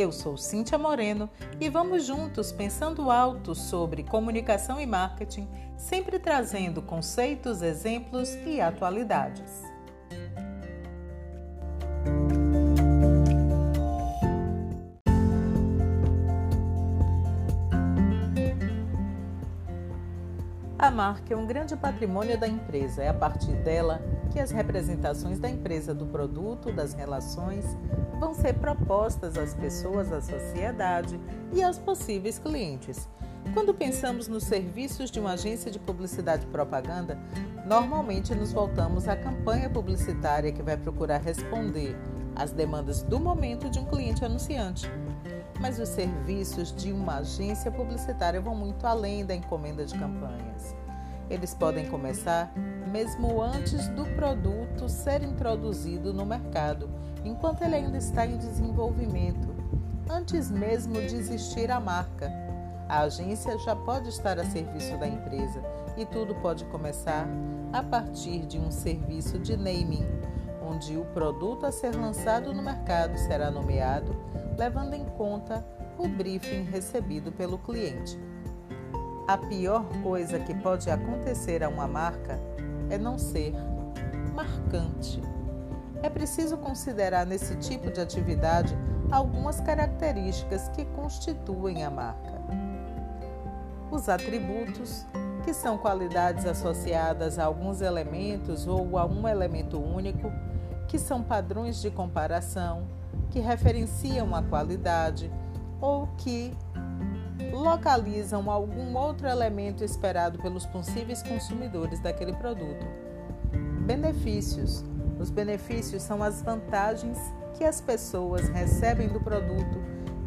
Eu sou Cíntia Moreno e vamos juntos pensando alto sobre comunicação e marketing, sempre trazendo conceitos, exemplos e atualidades. A marca é um grande patrimônio da empresa. É a partir dela que as representações da empresa, do produto, das relações vão ser propostas às pessoas, à sociedade e aos possíveis clientes. Quando pensamos nos serviços de uma agência de publicidade e propaganda, normalmente nos voltamos à campanha publicitária que vai procurar responder às demandas do momento de um cliente anunciante. Mas os serviços de uma agência publicitária vão muito além da encomenda de campanhas. Eles podem começar mesmo antes do produto ser introduzido no mercado, enquanto ele ainda está em desenvolvimento, antes mesmo de existir a marca. A agência já pode estar a serviço da empresa e tudo pode começar a partir de um serviço de naming, onde o produto a ser lançado no mercado será nomeado levando em conta o briefing recebido pelo cliente. A pior coisa que pode acontecer a uma marca é não ser marcante. É preciso considerar nesse tipo de atividade algumas características que constituem a marca. Os atributos, que são qualidades associadas a alguns elementos ou a um elemento único, que são padrões de comparação, que referenciam a qualidade ou que localizam algum outro elemento esperado pelos possíveis consumidores daquele produto. Benefícios: os benefícios são as vantagens que as pessoas recebem do produto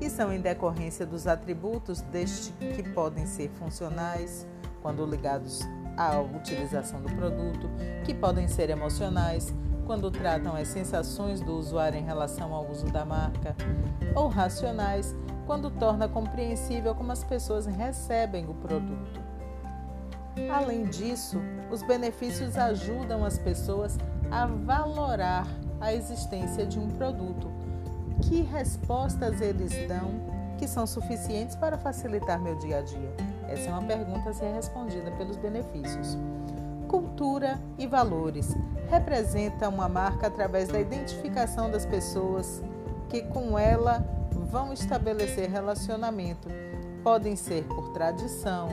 e são em decorrência dos atributos deste que podem ser funcionais, quando ligados à utilização do produto, que podem ser emocionais, quando tratam as sensações do usuário em relação ao uso da marca, ou racionais, quando torna compreensível como as pessoas recebem o produto. Além disso, os benefícios ajudam as pessoas a valorar a existência de um produto. Que respostas eles dão que são suficientes para facilitar meu dia a dia? Essa é uma pergunta a ser respondida pelos benefícios. Cultura e valores representa uma marca através da identificação das pessoas que com ela vão estabelecer relacionamento. Podem ser por tradição,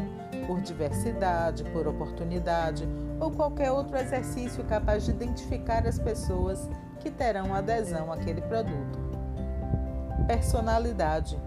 por diversidade, por oportunidade ou qualquer outro exercício capaz de identificar as pessoas que terão adesão àquele produto. Personalidade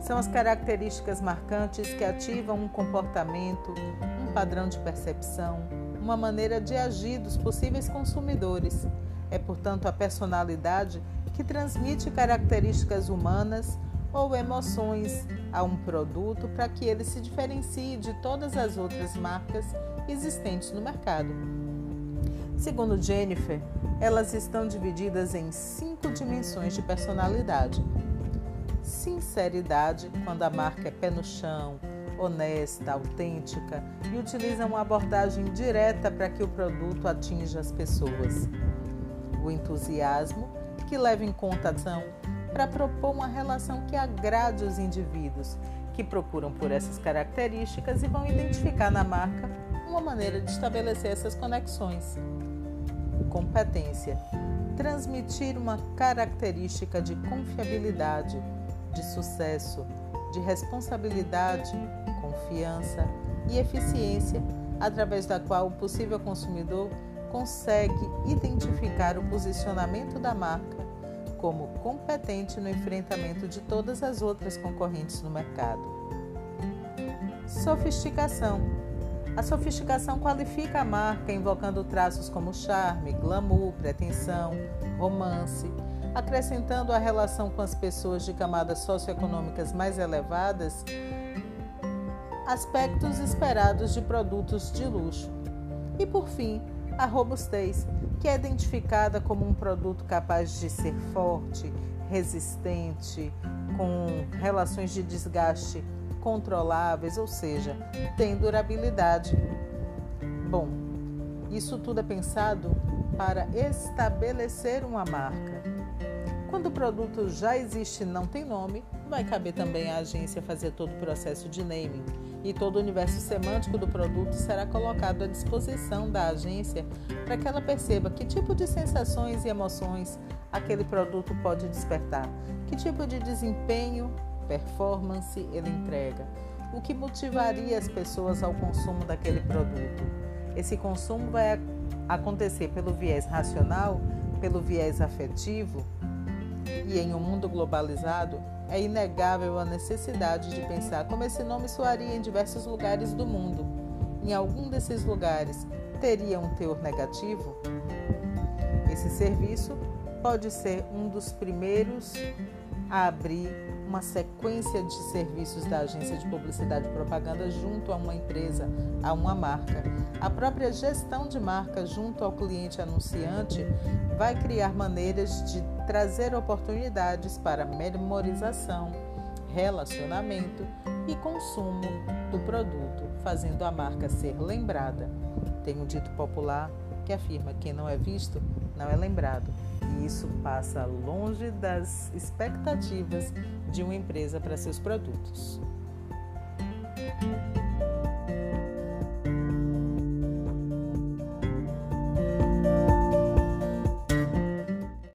são as características marcantes que ativam um comportamento, um padrão de percepção, uma maneira de agir dos possíveis consumidores. É, portanto, a personalidade que transmite características humanas ou emoções a um produto para que ele se diferencie de todas as outras marcas existentes no mercado. Segundo Jennifer, elas estão divididas em cinco dimensões de personalidade: sinceridade, quando a marca é pé no chão, honesta, autêntica e utiliza uma abordagem direta para que o produto atinja as pessoas. O entusiasmo, que leva em conta a ação para propor uma relação que agrade os indivíduos, que procuram por essas características e vão identificar na marca uma maneira de estabelecer essas conexões. Competência transmitir uma característica de confiabilidade, de sucesso, de responsabilidade, confiança e eficiência, através da qual o possível consumidor consegue identificar o posicionamento da marca como competente no enfrentamento de todas as outras concorrentes no mercado. Sofisticação. A sofisticação qualifica a marca invocando traços como charme, glamour, pretensão, romance, acrescentando a relação com as pessoas de camadas socioeconômicas mais elevadas aspectos esperados de produtos de luxo. E por fim, a robustez, que é identificada como um produto capaz de ser forte, resistente, com relações de desgaste controláveis, ou seja, tem durabilidade. Bom, isso tudo é pensado para estabelecer uma marca. Quando o produto já existe e não tem nome, vai caber também à agência fazer todo o processo de naming e todo o universo semântico do produto será colocado à disposição da agência para que ela perceba que tipo de sensações e emoções aquele produto pode despertar, que tipo de desempenho, performance ele entrega, o que motivaria as pessoas ao consumo daquele produto. Esse consumo vai acontecer pelo viés racional, pelo viés afetivo, e em um mundo globalizado, é inegável a necessidade de pensar como esse nome soaria em diversos lugares do mundo. Em algum desses lugares, teria um teor negativo? Esse serviço pode ser um dos primeiros a abrir uma sequência de serviços da agência de publicidade e propaganda junto a uma empresa, a uma marca. A própria gestão de marca junto ao cliente anunciante vai criar maneiras de trazer oportunidades para memorização, relacionamento e consumo do produto, fazendo a marca ser lembrada. Tem um dito popular que afirma: quem não é visto não é lembrado. E isso passa longe das expectativas de uma empresa para seus produtos.